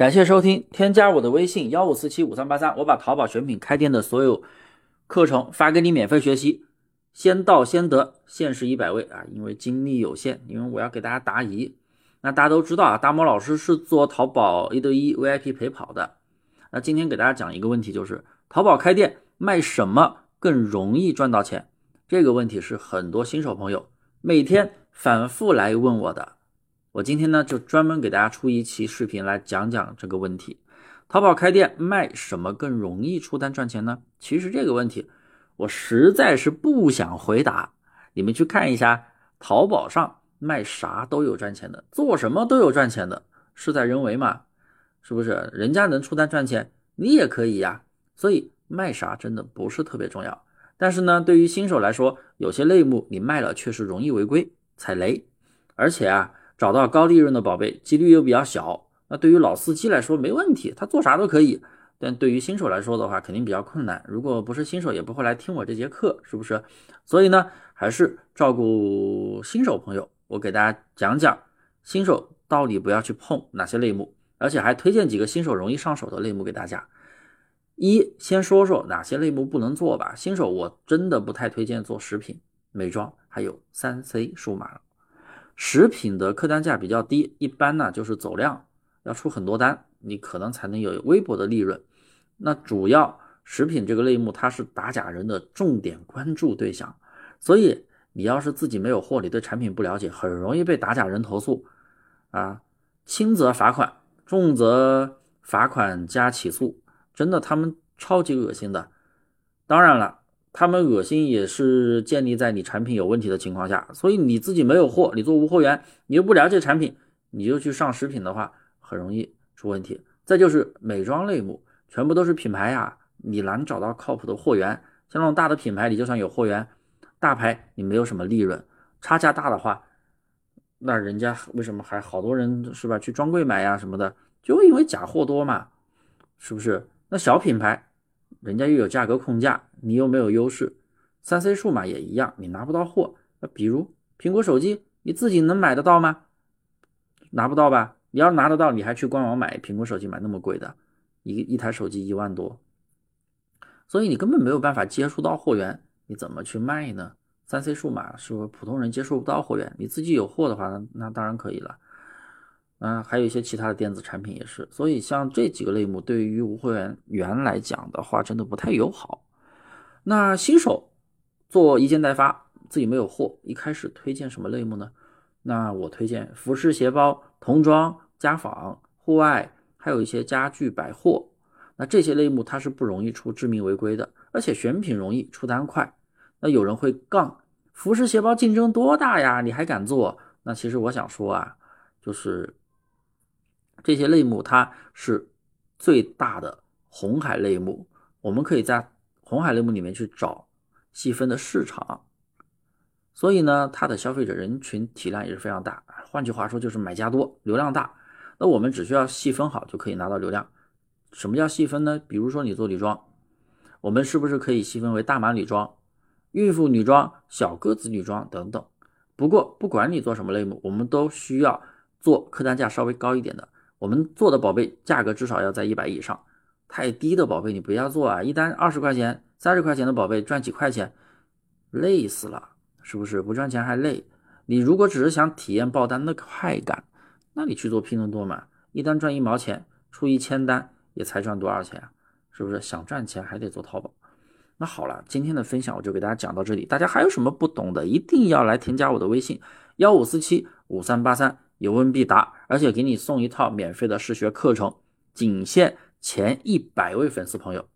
感谢收听，添加我的微信幺五四七五三八三，我把淘宝选品开店的所有课程发给你免费学习，先到先得，限时一百位啊，因为精力有限，因为我要给大家答疑。那大家都知道啊，大魔老师是做淘宝一对一 VIP 陪跑的。那今天给大家讲一个问题，就是淘宝开店卖什么更容易赚到钱？这个问题是很多新手朋友每天反复来问我的。我今天呢，就专门给大家出一期视频来讲讲这个问题：淘宝开店卖什么更容易出单赚钱呢？其实这个问题我实在是不想回答。你们去看一下，淘宝上卖啥都有赚钱的，做什么都有赚钱的，事在人为嘛，是不是？人家能出单赚钱，你也可以呀。所以卖啥真的不是特别重要。但是呢，对于新手来说，有些类目你卖了确实容易违规踩雷，而且啊。找到高利润的宝贝几率又比较小，那对于老司机来说没问题，他做啥都可以。但对于新手来说的话，肯定比较困难。如果不是新手，也不会来听我这节课，是不是？所以呢，还是照顾新手朋友，我给大家讲讲新手到底不要去碰哪些类目，而且还推荐几个新手容易上手的类目给大家。一，先说说哪些类目不能做吧。新手我真的不太推荐做食品、美妆，还有三 C 数码。食品的客单价比较低，一般呢就是走量，要出很多单，你可能才能有微薄的利润。那主要食品这个类目，它是打假人的重点关注对象，所以你要是自己没有货，你对产品不了解，很容易被打假人投诉啊，轻则罚款，重则罚款加起诉，真的他们超级恶心的。当然了。他们恶心也是建立在你产品有问题的情况下，所以你自己没有货，你做无货源，你又不了解产品，你就去上食品的话，很容易出问题。再就是美妆类目，全部都是品牌呀，你难找到靠谱的货源。像那种大的品牌，你就算有货源，大牌你没有什么利润，差价大的话，那人家为什么还好多人是吧？去专柜买呀什么的，就因为假货多嘛，是不是？那小品牌。人家又有价格控价，你又没有优势。三 C 数码也一样，你拿不到货。那比如苹果手机，你自己能买得到吗？拿不到吧？你要拿得到，你还去官网买苹果手机买那么贵的，一一台手机一万多，所以你根本没有办法接触到货源，你怎么去卖呢？三 C 数码是普通人接触不到货源，你自己有货的话，那那当然可以了。啊，还有一些其他的电子产品也是，所以像这几个类目对于无货源源来讲的话，真的不太友好。那新手做一件代发，自己没有货，一开始推荐什么类目呢？那我推荐服饰、鞋包、童装、家纺、户外，还有一些家具、百货。那这些类目它是不容易出致命违规的，而且选品容易，出单快。那有人会杠，服饰鞋包竞争多大呀？你还敢做？那其实我想说啊，就是。这些类目它是最大的红海类目，我们可以在红海类目里面去找细分的市场，所以呢，它的消费者人群体量也是非常大。换句话说，就是买家多，流量大。那我们只需要细分好就可以拿到流量。什么叫细分呢？比如说你做女装，我们是不是可以细分为大码女装、孕妇女装、小个子女装等等？不过不管你做什么类目，我们都需要做客单价稍微高一点的。我们做的宝贝价格至少要在一百以上，太低的宝贝你不要做啊！一单二十块钱、三十块钱的宝贝赚几块钱，累死了，是不是？不赚钱还累。你如果只是想体验爆单的快感，那你去做拼多多嘛，一单赚一毛钱，出一千单也才赚多少钱啊？是不是？想赚钱还得做淘宝。那好了，今天的分享我就给大家讲到这里，大家还有什么不懂的，一定要来添加我的微信幺五四七五三八三。有问必答，而且给你送一套免费的试学课程，仅限前一百位粉丝朋友。